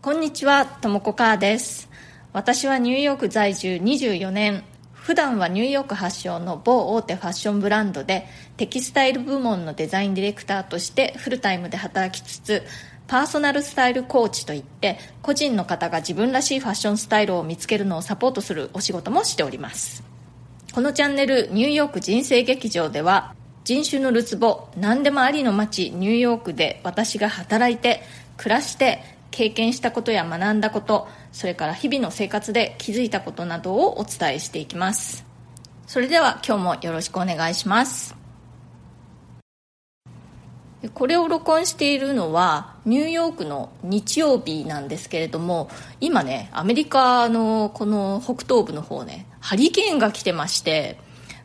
こんにちは、ともこかーです。私はニューヨーク在住24年、普段はニューヨーク発祥の某大手ファッションブランドでテキスタイル部門のデザインディレクターとしてフルタイムで働きつつパーソナルスタイルコーチといって個人の方が自分らしいファッションスタイルを見つけるのをサポートするお仕事もしておりますこのチャンネルニューヨーク人生劇場では人種のるつぼ何でもありの街ニューヨークで私が働いて暮らして経験したことや学んだことそれから日々の生活で気づいたことなどをお伝えしていきます。それでは今日もよろしくお願いします。これを録音しているのはニューヨークの日曜日なんですけれども今ねアメリカのこの北東部の方ねハリケーンが来てまして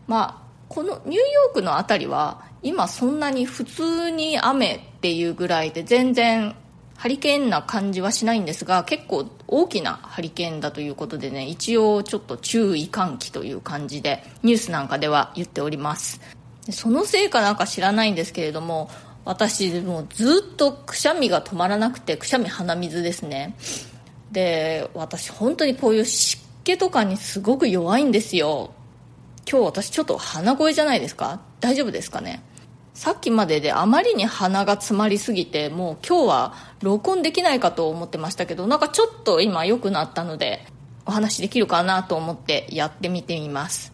まあこのニューヨークの辺りは今そんなに普通に雨っていうぐらいで全然ハリケーンな感じはしないんですが結構大きなハリケーンだということでね一応ちょっと注意喚起という感じでニュースなんかでは言っております。そのせいかなんか知らないんですけれども私もうずっとくしゃみが止まらなくてくしゃみ鼻水ですね。で私本当にこういう湿気とかにすごく弱いんですよ。今日私ちょっと鼻声じゃないですか？大丈夫ですかね？さっきまでであまりに鼻が詰まりすぎてもう今日は録音できないかと思ってましたけどなんかちょっと今良くなったのでお話できるかなと思ってやってみてみます。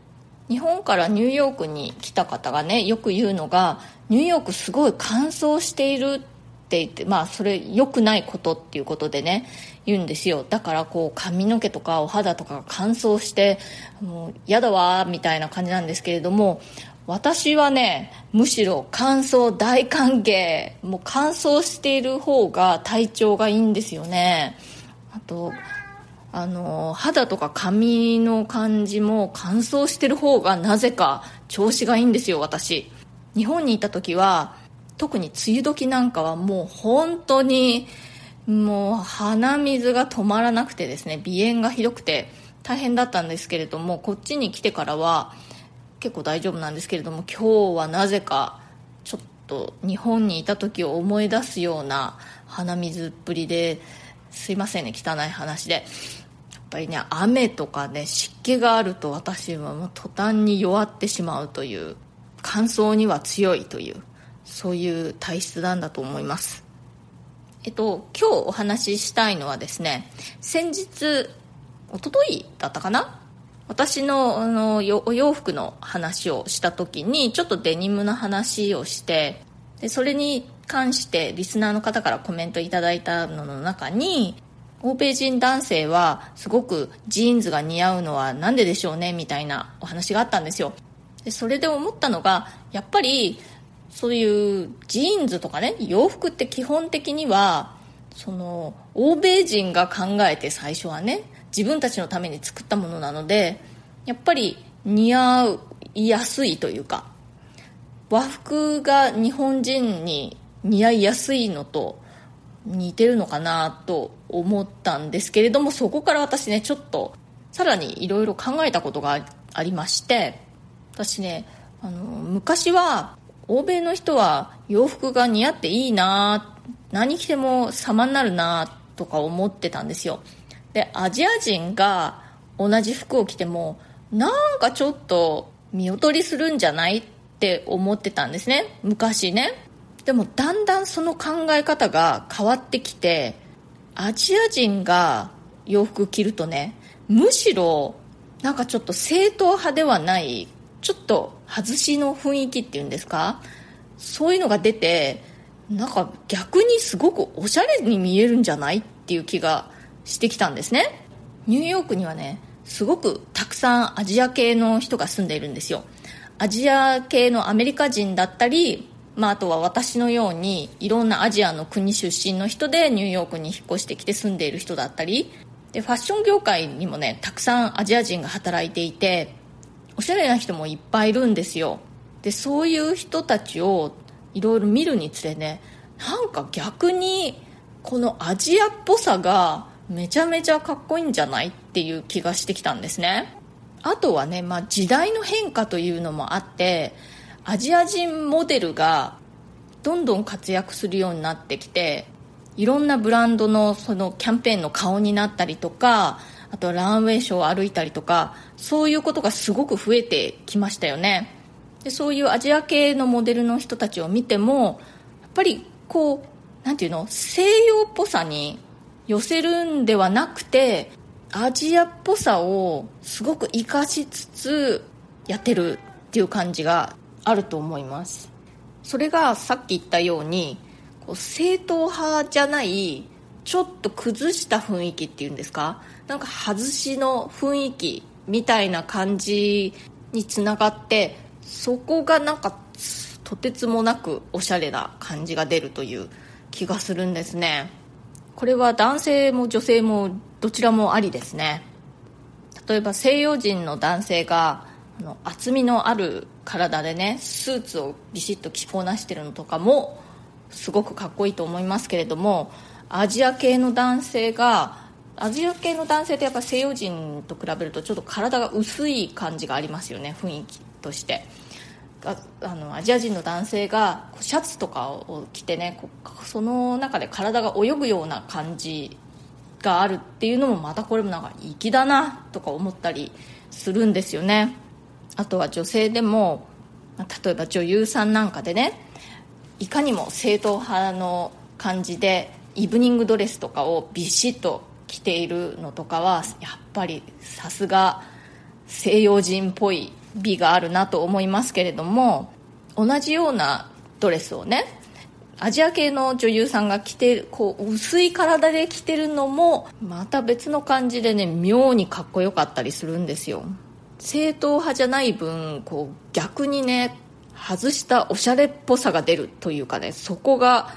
日本からニューヨークに来た方がねよく言うのがニューヨークすごい乾燥しているって言ってまあそれ良くないことっていうことでね言うんですよ。だからこう髪の毛とかお肌とかが乾燥してもう嫌だわみたいな感じなんですけれども私はねむしろ乾燥大歓迎。もう乾燥している方が体調がいいんですよね。あとあの肌とか髪の感じも乾燥してる方がなぜか調子がいいんですよ私。日本にいた時は特に梅雨時なんかはもう本当にもう鼻水が止まらなくてですね鼻炎がひどくて大変だったんですけれどもこっちに来てからは結構大丈夫なんですけれども今日はなぜかちょっと日本にいた時を思い出すような鼻水っぷりですいませんね汚い話で。やっぱりね雨とかね湿気があると私はもう途端に弱ってしまうという乾燥には強いというそういう体質なんだと思います。えっと今日お話ししたいのはですね先日一昨日だったかな？私のあのお洋服の話をした時にちょっとデニムの話をしてでそれに関してリスナーの方からコメントいただいたのの中に欧米人男性はすごくジーンズが似合うのは何ででしょうねみたいなお話があったんですよ。でそれで思ったのがやっぱりそういうジーンズとかね洋服って基本的にはその欧米人が考えて最初はね自分たちのために作ったものなのでやっぱり似合いやすいというか和服が日本人に似合いやすいのと似てるのかなと思ったんですけれどもそこから私ねちょっとさらにいろいろ考えたことがありまして私ねあの昔は欧米の人は洋服が似合っていいな何着ても様になるなとか思ってたんですよ。でアジア人が同じ服を着てもなんかちょっと見劣りするんじゃないって思ってたんですね。昔ね。でもだんだんその考え方が変わってきてアジア人が洋服着るとねむしろなんかちょっと正統派ではないちょっと外しの雰囲気っていうんですか？そういうのが出てなんか逆にすごくおしゃれに見えるんじゃない？っていう気がしてきたんですね。ニューヨークにはねすごくたくさんアジア系の人が住んでいるんですよ。アジア系のアメリカ人だったり、まあ、あとは私のようにいろんなアジアの国出身の人でニューヨークに引っ越してきて住んでいる人だったり。でファッション業界にもねたくさんアジア人が働いていておしゃれな人もいっぱいいるんですよ。でそういう人たちをいろいろ見るにつれねなんか逆にこのアジアっぽさがめちゃめちゃかっこいいんじゃないっていう気がしてきたんですね。あとはね、まあ、時代の変化というのもあってアジア人モデルがどんどん活躍するようになってきていろんなブランドのそのキャンペーンの顔になったりとかあとランウェイショーを歩いたりとかそういうことがすごく増えてきましたよね。でそういうアジア系のモデルの人たちを見てもやっぱりこうなんていうの西洋っぽさに寄せるんではなくてアジアっぽさをすごく活かしつつやってるっていう感じがあると思います。それがさっき言ったようにこう正統派じゃないちょっと崩した雰囲気っていうんですか？なんか外しの雰囲気みたいな感じにつながってそこがなんかとてつもなくおしゃれな感じが出るという気がするんですね。これは男性も女性もどちらもありですね。例えば西洋人の男性があの厚みのある体でねスーツをビシッと着こなしてるのとかもすごくかっこいいと思いますけれどもアジア系の男性がアジア系の男性ってやっぱ西洋人と比べるとちょっと体が薄い感じがありますよね雰囲気として。ああのアジア人の男性がシャツとかを着てねその中で体が泳ぐような感じがあるっていうのもまたこれもなんか粋だなとか思ったりするんですよね。あとは女性でも例えば女優さんなんかでねいかにも正統派の感じでイブニングドレスとかをビシッと着ているのとかはやっぱりさすが西洋人っぽい美があるなと思いますけれども同じようなドレスをねアジア系の女優さんが着てこう薄い体で着てるのもまた別の感じでね妙にかっこよかったりするんですよ。正統派じゃない分こう逆にね外したおしゃれっぽさが出るというかねそこが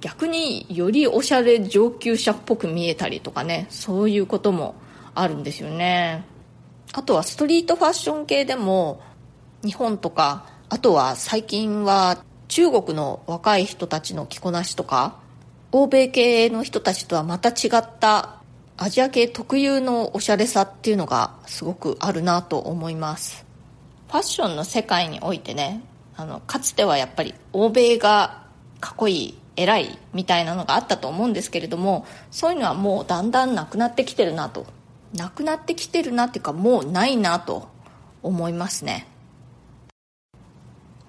逆によりおしゃれ上級者っぽく見えたりとかねそういうこともあるんですよね。あとはストリートファッション系でも日本とかあとは最近は中国の若い人たちの着こなしとか欧米系の人たちとはまた違ったアジア系特有のおしゃれさっていうのがすごくあるなと思います。ファッションの世界においてねあのかつてはやっぱり欧米がかっこいい偉いみたいなのがあったと思うんですけれどもそういうのはもうだんだんなくなってきてるなとなくなってきてるなっていうかもうないなと思いますね。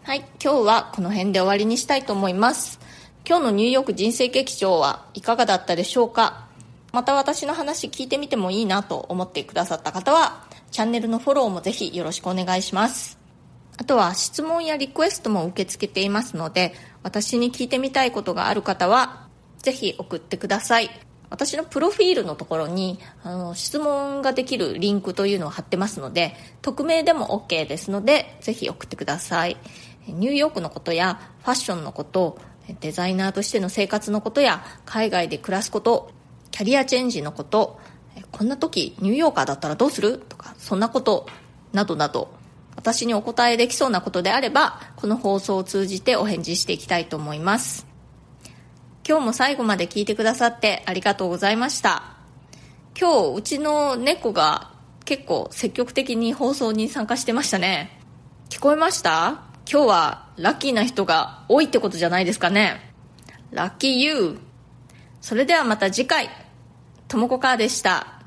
はい今日はこの辺で終わりにしたいと思います。今日のニューヨーク人生劇場はいかがだったでしょうか？また私の話聞いてみてもいいなと思ってくださった方はチャンネルのフォローもぜひよろしくお願いします。あとは質問やリクエストも受け付けていますので私に聞いてみたいことがある方はぜひ送ってください。私のプロフィールのところにあの質問ができるリンクというのを貼ってますので匿名でも OK ですのでぜひ送ってください。ニューヨークのことやファッションのことデザイナーとしての生活のことや海外で暮らすことキャリアチェンジのことこんな時ニューヨーカーだったらどうする？とかそんなことなどなど私にお答えできそうなことであればこの放送を通じてお返事していきたいと思います。今日も最後まで聞いてくださってありがとうございました。今日うちの猫が結構積極的に放送に参加してましたね。聞こえました？今日はラッキーな人が多いってことじゃないですかね。ラッキーユー。それではまた次回。ともこかーでした。